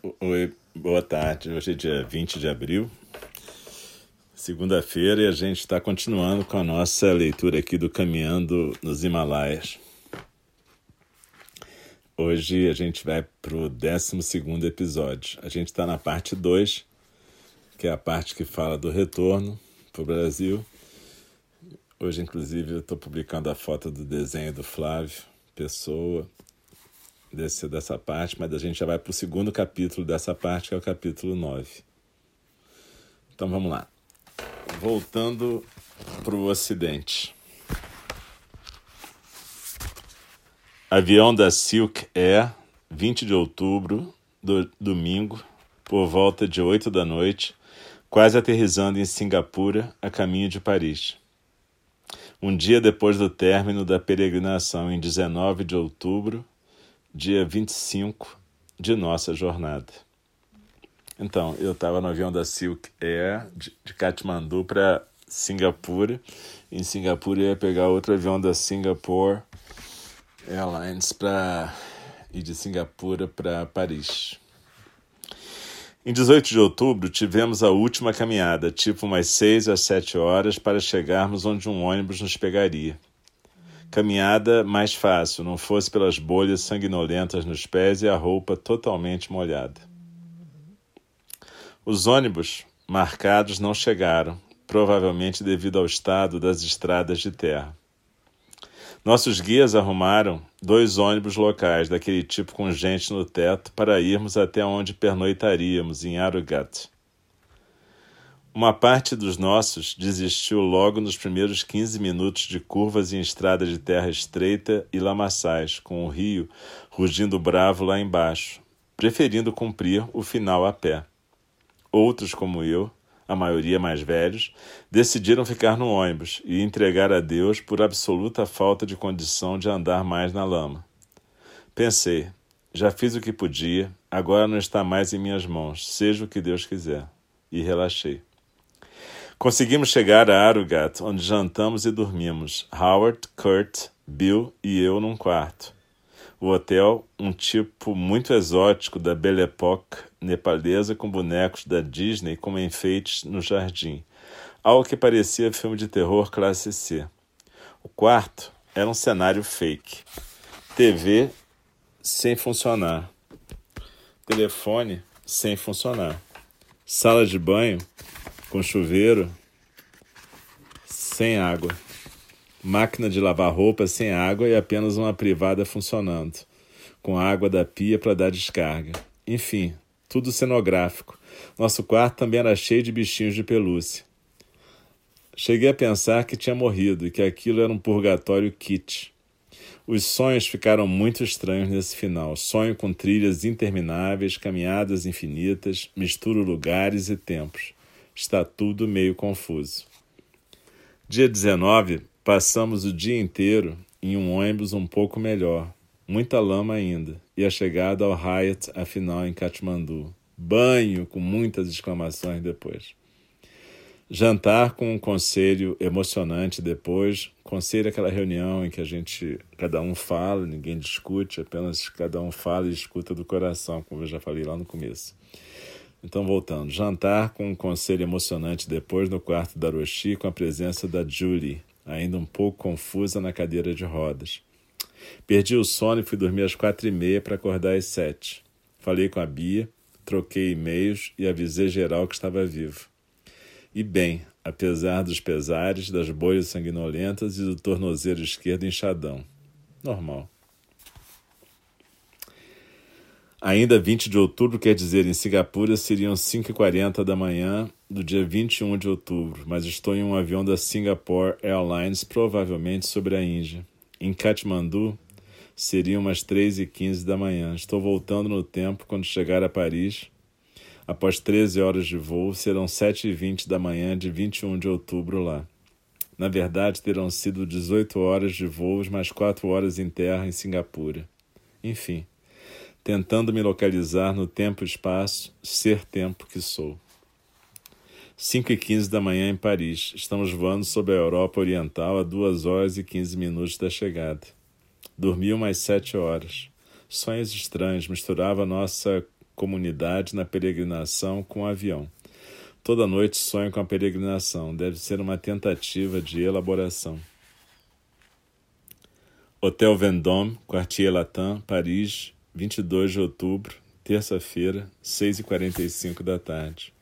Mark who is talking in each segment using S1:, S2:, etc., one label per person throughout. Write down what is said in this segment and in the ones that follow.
S1: Oi, boa tarde. Hoje é dia 20 de abril, segunda-feira, e a gente está continuando com a nossa leitura aqui do Caminhando nos Himalaias. Hoje a gente vai para o 12 episódio. A gente está na parte 2, que é a parte que fala do retorno para o Brasil. Hoje, inclusive, eu estou publicando a foto do desenho do Flávio Pessoa desse, dessa parte, mas a gente já vai para o segundo capítulo dessa parte, que é o capítulo 9. Então vamos lá. Voltando para o Ocidente. Avião da Silk Air, 20 de outubro, do, domingo, por volta de 8 da noite, quase aterrizando em Singapura, a caminho de Paris. Um dia depois do término da peregrinação, em 19 de outubro, dia 25 de nossa jornada. Então, eu estava no avião da Silk Air de, de Katmandu para Singapura. Em Singapura, eu ia pegar outro avião da Singapore Airlines para ir de Singapura para Paris. Em 18 de outubro, tivemos a última caminhada, tipo umas 6 às 7 horas, para chegarmos onde um ônibus nos pegaria. Caminhada mais fácil, não fosse pelas bolhas sanguinolentas nos pés e a roupa totalmente molhada. Os ônibus marcados não chegaram, provavelmente devido ao estado das estradas de terra. Nossos guias arrumaram dois ônibus locais, daquele tipo com gente no teto, para irmos até onde pernoitaríamos, em Arugat. Uma parte dos nossos desistiu logo nos primeiros 15 minutos de curvas em estrada de terra estreita e lamaçais, com o rio rugindo bravo lá embaixo, preferindo cumprir o final a pé. Outros, como eu, a maioria mais velhos, decidiram ficar no ônibus e entregar a Deus por absoluta falta de condição de andar mais na lama. Pensei, já fiz o que podia, agora não está mais em minhas mãos, seja o que Deus quiser. E relaxei. Conseguimos chegar a Arugat, onde jantamos e dormimos. Howard, Kurt, Bill e eu num quarto. O hotel, um tipo muito exótico da Belle Époque nepalesa com bonecos da Disney como enfeites no jardim. Algo que parecia filme de terror classe C. O quarto era um cenário fake. TV sem funcionar. Telefone sem funcionar. Sala de banho com chuveiro sem água, máquina de lavar roupa sem água e apenas uma privada funcionando, com água da pia para dar descarga. Enfim, tudo cenográfico. Nosso quarto também era cheio de bichinhos de pelúcia. Cheguei a pensar que tinha morrido e que aquilo era um purgatório kit. Os sonhos ficaram muito estranhos nesse final. Sonho com trilhas intermináveis, caminhadas infinitas, misturo lugares e tempos. Está tudo meio confuso. Dia 19, passamos o dia inteiro em um ônibus um pouco melhor. Muita lama ainda. E a chegada ao Hyatt, afinal, em Katmandu. Banho, com muitas exclamações depois. Jantar com um conselho emocionante depois. Conselho é aquela reunião em que a gente, cada um fala, ninguém discute, apenas cada um fala e escuta do coração, como eu já falei lá no começo. Então, voltando. Jantar com um conselho emocionante depois no quarto da Roshi com a presença da Julie, ainda um pouco confusa na cadeira de rodas. Perdi o sono e fui dormir às quatro e meia para acordar às sete. Falei com a Bia, troquei e-mails e avisei geral que estava vivo. E bem, apesar dos pesares, das bolhas sanguinolentas e do tornozelo esquerdo inchadão. Normal. Ainda 20 de outubro, quer dizer, em Singapura seriam 5h40 da manhã do dia 21 de outubro, mas estou em um avião da Singapore Airlines, provavelmente sobre a Índia. Em Kathmandu seriam umas 3h15 da manhã. Estou voltando no tempo quando chegar a Paris. Após 13 horas de voo, serão 7h20 da manhã de 21 de outubro lá. Na verdade, terão sido 18 horas de voos mais 4 horas em terra em Singapura. Enfim tentando me localizar no tempo e espaço, ser tempo que sou. 5 e 15 da manhã em Paris. Estamos voando sobre a Europa Oriental a 2 horas e 15 minutos da chegada. Dormi umas 7 horas. Sonhos estranhos, misturava nossa comunidade na peregrinação com o avião. Toda noite sonho com a peregrinação. Deve ser uma tentativa de elaboração. Hotel Vendôme, Quartier Latin, Paris, 22 de outubro, terça-feira, 6h45 da tarde.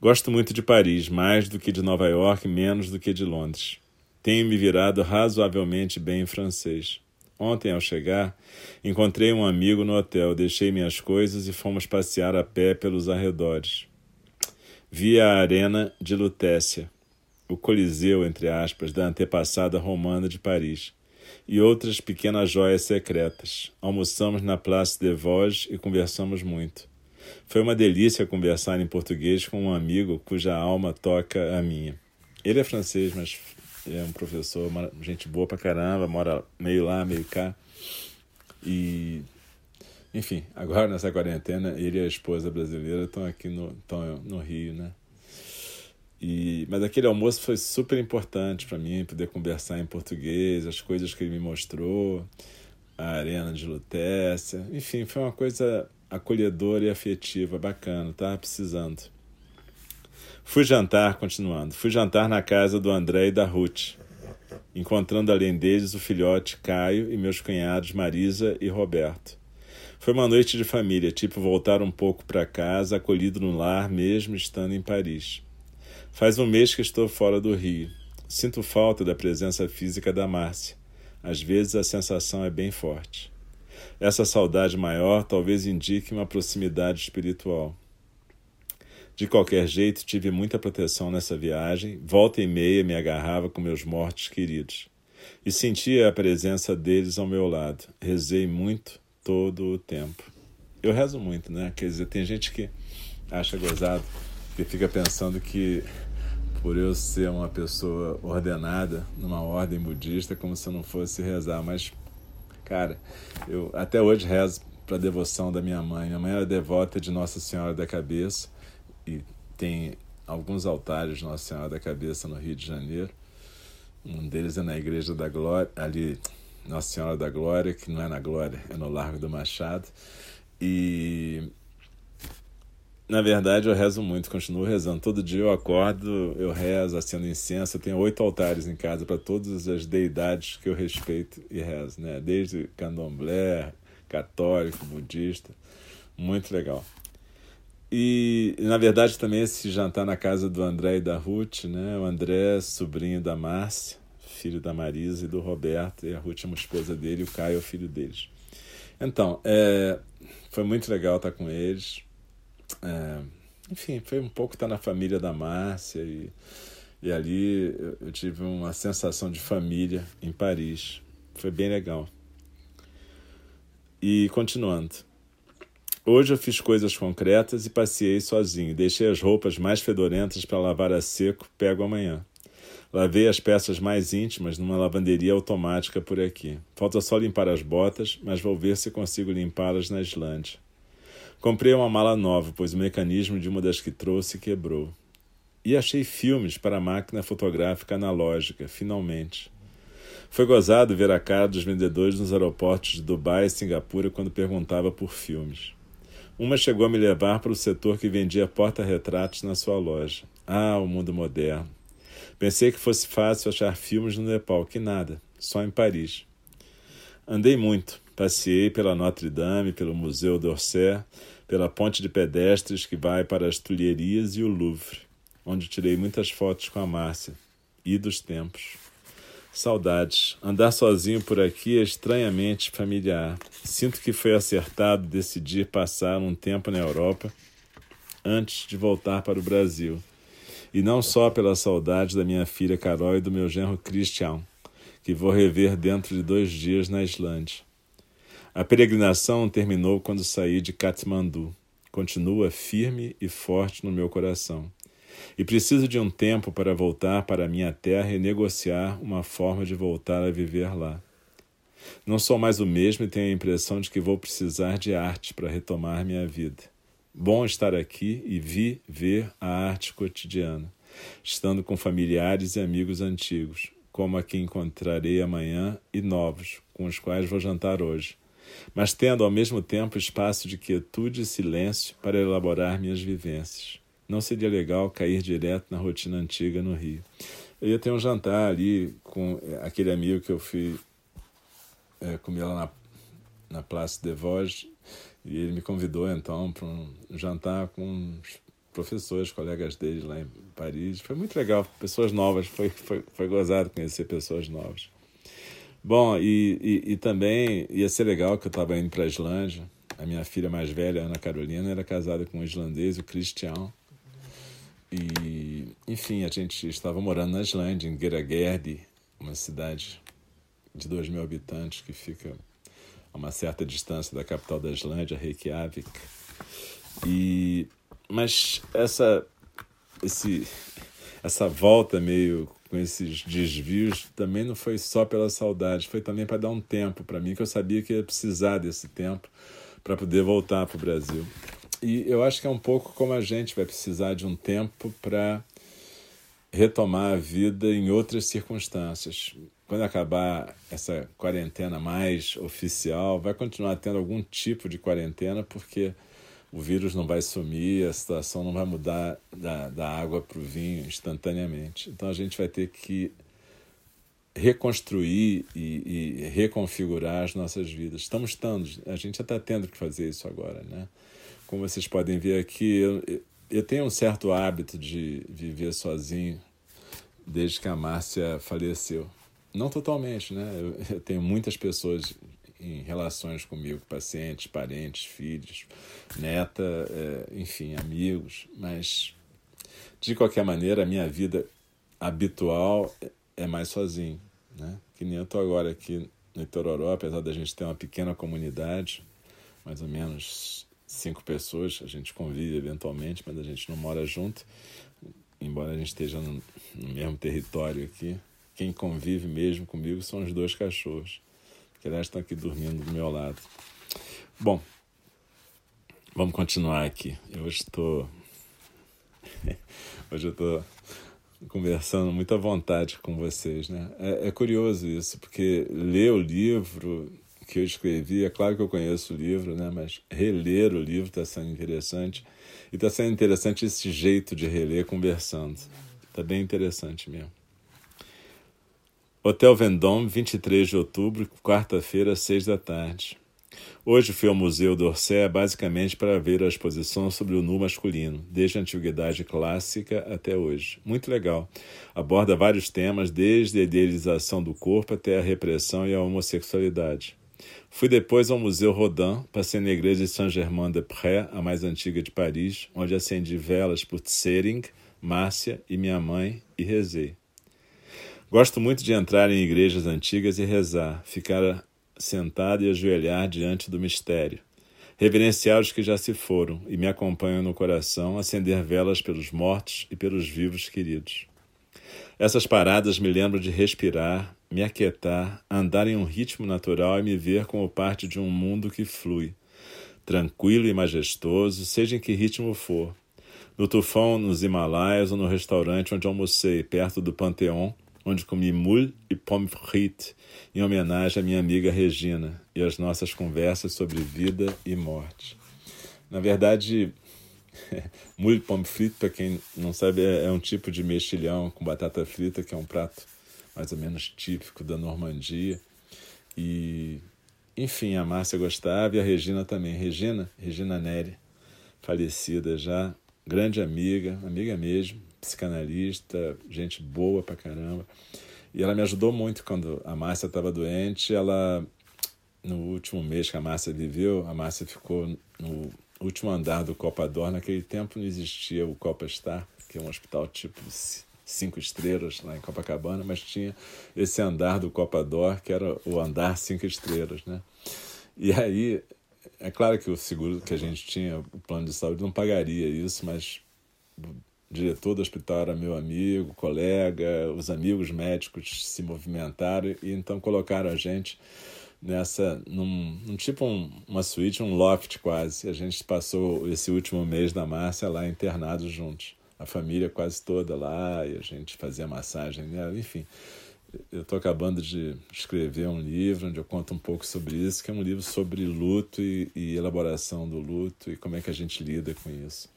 S1: Gosto muito de Paris, mais do que de Nova York, menos do que de Londres. Tenho me virado razoavelmente bem em francês. Ontem, ao chegar, encontrei um amigo no hotel, deixei minhas coisas e fomos passear a pé pelos arredores. Vi a arena de Lutécia, o Coliseu, entre aspas, da antepassada romana de Paris, e outras pequenas joias secretas. Almoçamos na Place de Vosges e conversamos muito. Foi uma delícia conversar em português com um amigo cuja alma toca a minha. Ele é francês, mas é um professor, gente boa pra caramba, mora meio lá, meio cá. E enfim, agora nessa quarentena, ele e a esposa brasileira estão aqui no, estão no Rio, né? E, mas aquele almoço foi super importante para mim, poder conversar em português, as coisas que ele me mostrou, a arena de Lutécia, enfim, foi uma coisa acolhedora e afetiva, bacana, tá precisando. Fui jantar, continuando, fui jantar na casa do André e da Ruth, encontrando além deles o filhote Caio e meus cunhados Marisa e Roberto. Foi uma noite de família, tipo voltar um pouco para casa, acolhido no lar, mesmo estando em Paris. Faz um mês que estou fora do Rio. Sinto falta da presença física da Márcia. Às vezes a sensação é bem forte. Essa saudade maior talvez indique uma proximidade espiritual. De qualquer jeito, tive muita proteção nessa viagem, volta e meia me agarrava com meus mortos queridos. E sentia a presença deles ao meu lado. Rezei muito todo o tempo. Eu rezo muito, né? Quer dizer, tem gente que acha gozado que fica pensando que por eu ser uma pessoa ordenada numa ordem budista, como se eu não fosse rezar. Mas, cara, eu até hoje rezo para a devoção da minha mãe. Minha mãe era devota de Nossa Senhora da Cabeça e tem alguns altares de Nossa Senhora da Cabeça no Rio de Janeiro. Um deles é na Igreja da Glória, ali, Nossa Senhora da Glória, que não é na Glória, é no Largo do Machado. E na verdade, eu rezo muito, continuo rezando. Todo dia eu acordo, eu rezo, acendo incenso. Eu tenho oito altares em casa para todas as deidades que eu respeito e rezo, né? Desde candomblé, católico, budista. Muito legal. E, na verdade, também esse jantar na casa do André e da Ruth, né? O André, sobrinho da Márcia, filho da Marisa e do Roberto, e a Ruth é uma esposa dele, e o Caio é o filho deles. Então, é, foi muito legal estar com eles é, enfim, foi um pouco estar na família da Márcia e, e ali eu tive uma sensação de família em Paris. Foi bem legal. E continuando. Hoje eu fiz coisas concretas e passei sozinho. Deixei as roupas mais fedorentas para lavar a seco, pego amanhã. Lavei as peças mais íntimas numa lavanderia automática por aqui. Falta só limpar as botas, mas vou ver se consigo limpá-las na Islândia. Comprei uma mala nova, pois o mecanismo de uma das que trouxe quebrou. E achei filmes para a máquina fotográfica analógica, finalmente. Foi gozado ver a cara dos vendedores nos aeroportos de Dubai e Singapura quando perguntava por filmes. Uma chegou a me levar para o setor que vendia porta-retratos na sua loja. Ah, o mundo moderno. Pensei que fosse fácil achar filmes no Nepal, que nada, só em Paris. Andei muito, Passei pela Notre Dame, pelo Museu d'Orsay, pela ponte de pedestres que vai para as Tulherias e o Louvre, onde tirei muitas fotos com a Márcia. E dos tempos. Saudades. Andar sozinho por aqui é estranhamente familiar. Sinto que foi acertado decidir passar um tempo na Europa antes de voltar para o Brasil. E não só pela saudade da minha filha Carol e do meu genro Christian, que vou rever dentro de dois dias na Islândia. A peregrinação terminou quando saí de Katmandu. Continua firme e forte no meu coração. E preciso de um tempo para voltar para a minha terra e negociar uma forma de voltar a viver lá. Não sou mais o mesmo e tenho a impressão de que vou precisar de arte para retomar minha vida. Bom estar aqui e vi ver a arte cotidiana, estando com familiares e amigos antigos, como a que encontrarei amanhã e novos, com os quais vou jantar hoje mas tendo ao mesmo tempo espaço de quietude e silêncio para elaborar minhas vivências. Não seria legal cair direto na rotina antiga no Rio. Eu ia ter um jantar ali com aquele amigo que eu fui é, comer lá na, na Place de Vosges, e ele me convidou então para um jantar com os professores, colegas dele lá em Paris. Foi muito legal, pessoas novas, foi, foi, foi gozado conhecer pessoas novas. Bom, e, e, e também ia ser legal que eu estava indo para a Islândia. A minha filha mais velha, Ana Carolina, era casada com um islandês, o Christian. E, enfim, a gente estava morando na Islândia, em Geragerdi, uma cidade de 2 mil habitantes que fica a uma certa distância da capital da Islândia, Reykjavik. E, mas essa, esse, essa volta meio com esses desvios também não foi só pela saudade, foi também para dar um tempo para mim, que eu sabia que ia precisar desse tempo para poder voltar para o Brasil. E eu acho que é um pouco como a gente vai precisar de um tempo para retomar a vida em outras circunstâncias. Quando acabar essa quarentena mais oficial, vai continuar tendo algum tipo de quarentena, porque o vírus não vai sumir, a situação não vai mudar da, da água para o vinho instantaneamente. Então a gente vai ter que reconstruir e, e reconfigurar as nossas vidas. Estamos estando, a gente já está tendo que fazer isso agora, né? Como vocês podem ver aqui, eu, eu tenho um certo hábito de viver sozinho desde que a Márcia faleceu. Não totalmente, né? Eu, eu tenho muitas pessoas em relações comigo, pacientes, parentes, filhos, neta, é, enfim, amigos, mas de qualquer maneira a minha vida habitual é mais sozinho, né? Que nem eu estou agora aqui no Itororó, apesar da gente ter uma pequena comunidade, mais ou menos cinco pessoas, a gente convive eventualmente, mas a gente não mora junto, embora a gente esteja no, no mesmo território aqui. Quem convive mesmo comigo são os dois cachorros que aliás estão aqui dormindo do meu lado. Bom, vamos continuar aqui. Eu hoje estou. hoje eu estou conversando muito à vontade com vocês, né? É, é, curioso isso, porque ler o livro que eu escrevi, é claro que eu conheço o livro, né? Mas reler o livro está sendo interessante. E está sendo interessante esse jeito de reler conversando. Está bem interessante mesmo. Hotel Vendôme, 23 de outubro, quarta-feira, seis da tarde. Hoje fui ao Museu d'Orsay basicamente para ver a exposição sobre o nu masculino, desde a antiguidade clássica até hoje. Muito legal. Aborda vários temas, desde a idealização do corpo até a repressão e a homossexualidade. Fui depois ao Museu Rodin, passei na igreja de Saint-Germain-des-Prés, a mais antiga de Paris, onde acendi velas por Tsering, Márcia e minha mãe e rezei. Gosto muito de entrar em igrejas antigas e rezar, ficar sentado e ajoelhar diante do mistério, reverenciar os que já se foram e me acompanham no coração, acender velas pelos mortos e pelos vivos queridos. Essas paradas me lembram de respirar, me aquietar, andar em um ritmo natural e me ver como parte de um mundo que flui, tranquilo e majestoso, seja em que ritmo for. No tufão, nos Himalaias ou no restaurante onde almocei, perto do Panteão, onde comi moule e pomme frites, em homenagem à minha amiga Regina e às nossas conversas sobre vida e morte. Na verdade, moule pomme frite, para quem não sabe, é, é um tipo de mexilhão com batata frita, que é um prato mais ou menos típico da Normandia. E, enfim, a Márcia gostava e a Regina também. Regina, Regina Neri, falecida já, grande amiga, amiga mesmo, psicanalista, gente boa pra caramba. E ela me ajudou muito quando a Márcia estava doente. Ela, no último mês que a Márcia viveu, a Márcia ficou no último andar do Copa Dor. Naquele tempo não existia o Copa Star, que é um hospital tipo cinco estrelas lá em Copacabana, mas tinha esse andar do Copa Dor, que era o andar cinco estrelas, né? E aí, é claro que o seguro que a gente tinha, o plano de saúde, não pagaria isso, mas diretor do hospital era meu amigo, colega, os amigos médicos se movimentaram e então colocaram a gente nessa, num, num tipo um, uma suíte, um loft quase. A gente passou esse último mês da Márcia lá internados juntos. A família quase toda lá, e a gente fazia massagem enfim. Eu estou acabando de escrever um livro onde eu conto um pouco sobre isso, que é um livro sobre luto e, e elaboração do luto e como é que a gente lida com isso.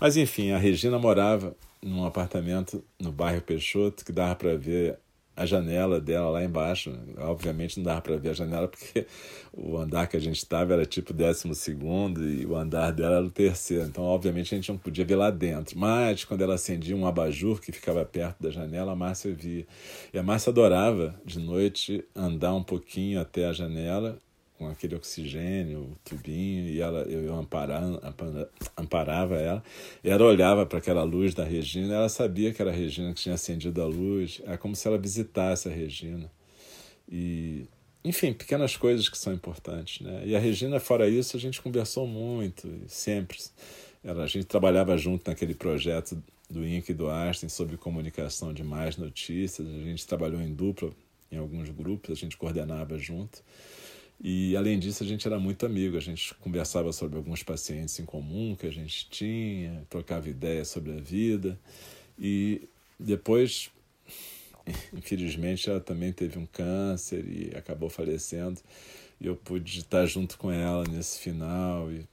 S1: Mas enfim, a Regina morava num apartamento no bairro Peixoto que dava para ver a janela dela lá embaixo. Obviamente não dava para ver a janela porque o andar que a gente estava era tipo décimo segundo e o andar dela era o terceiro. Então, obviamente, a gente não podia ver lá dentro. Mas quando ela acendia um abajur que ficava perto da janela, a Márcia via. E a Márcia adorava de noite andar um pouquinho até a janela com aquele oxigênio, o tubinho, e ela, eu amparava, amparava ela, e ela olhava para aquela luz da Regina, ela sabia que era a Regina que tinha acendido a luz, é como se ela visitasse a Regina. E, enfim, pequenas coisas que são importantes. Né? E a Regina, fora isso, a gente conversou muito, sempre. Ela, a gente trabalhava junto naquele projeto do INC e do Einstein sobre comunicação de mais notícias, a gente trabalhou em dupla em alguns grupos, a gente coordenava junto. E além disso, a gente era muito amigo, a gente conversava sobre alguns pacientes em comum que a gente tinha, trocava ideias sobre a vida. E depois, infelizmente, ela também teve um câncer e acabou falecendo. E eu pude estar junto com ela nesse final e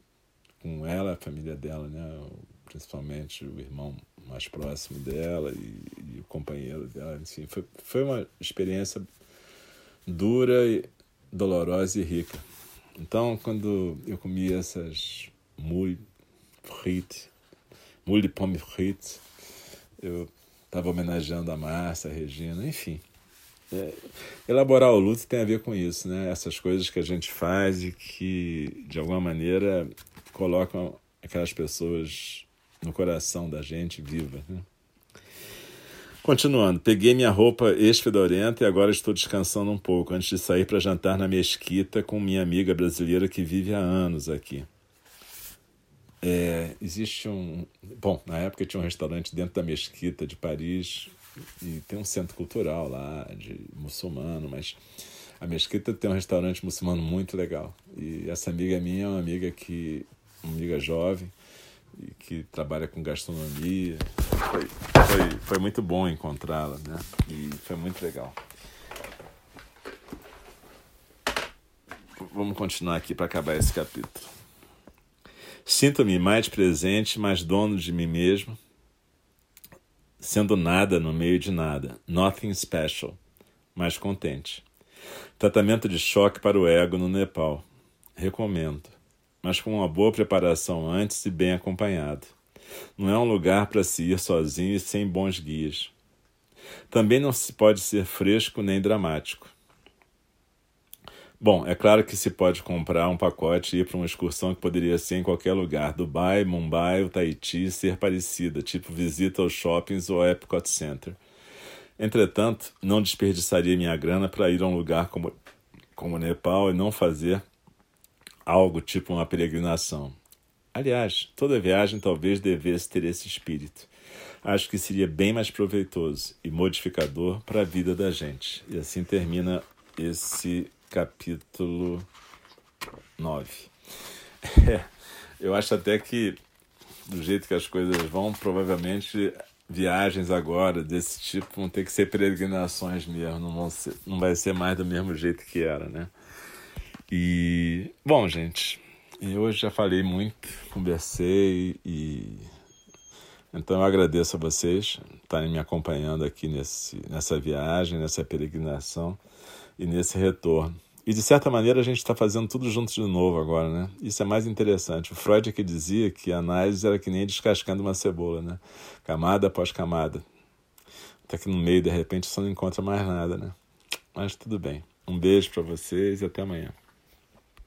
S1: com ela, a família dela, né? principalmente o irmão mais próximo dela e, e o companheiro dela. Enfim, foi, foi uma experiência dura dolorosa e rica. Então, quando eu comia essas moules frites, moules de pomme frites, eu estava homenageando a Márcia, a Regina, enfim. É, elaborar o luto tem a ver com isso, né? Essas coisas que a gente faz e que, de alguma maneira, colocam aquelas pessoas no coração da gente viva, né? Continuando, peguei minha roupa ex-fedorenta e agora estou descansando um pouco antes de sair para jantar na mesquita com minha amiga brasileira que vive há anos aqui. É, existe um. Bom, na época tinha um restaurante dentro da mesquita de Paris e tem um centro cultural lá de muçulmano, mas a mesquita tem um restaurante muçulmano muito legal. E essa amiga minha é uma amiga que. uma amiga jovem que trabalha com gastronomia. Foi, foi, foi muito bom encontrá-la, né? E foi muito legal. Vamos continuar aqui para acabar esse capítulo. Sinto-me mais presente, mais dono de mim mesmo, sendo nada no meio de nada, nothing special, mais contente. Tratamento de choque para o ego no Nepal. Recomendo mas com uma boa preparação antes e bem acompanhado. Não é um lugar para se ir sozinho e sem bons guias. Também não se pode ser fresco nem dramático. Bom, é claro que se pode comprar um pacote e ir para uma excursão que poderia ser em qualquer lugar, Dubai, Mumbai ou Tahiti, ser parecida, tipo visita aos shoppings ou Epcot Center. Entretanto, não desperdiçaria minha grana para ir a um lugar como, como Nepal e não fazer algo tipo uma peregrinação. Aliás, toda viagem talvez devesse ter esse espírito. Acho que seria bem mais proveitoso e modificador para a vida da gente. E assim termina esse capítulo 9. É, eu acho até que, do jeito que as coisas vão, provavelmente viagens agora desse tipo vão ter que ser peregrinações mesmo, não, vão ser, não vai ser mais do mesmo jeito que era, né? E, bom, gente, hoje já falei muito, conversei e. Então eu agradeço a vocês estarem me acompanhando aqui nesse, nessa viagem, nessa peregrinação e nesse retorno. E de certa maneira a gente está fazendo tudo junto de novo agora, né? Isso é mais interessante. O Freud é que dizia que a análise era que nem descascando uma cebola, né? Camada após camada. Até que no meio, de repente, você não encontra mais nada, né? Mas tudo bem. Um beijo para vocês e até amanhã.